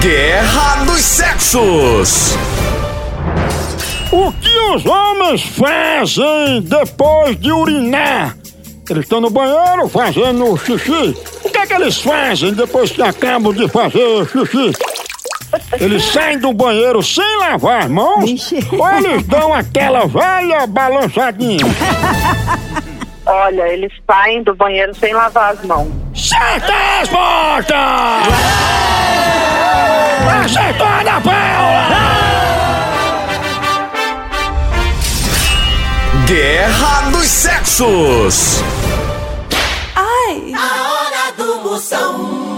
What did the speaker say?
Guerra dos Sexos. O que os homens fazem depois de urinar? Eles estão no banheiro fazendo xixi. O que é que eles fazem depois que acabam de fazer xixi? Eles saem do banheiro sem lavar as mãos Vixe. ou eles dão aquela velha balançadinha? Olha, eles saem do banheiro sem lavar as mãos. Certa resposta! Chegou na Paula! Guerra dos Sexos! Ai! A hora do moção!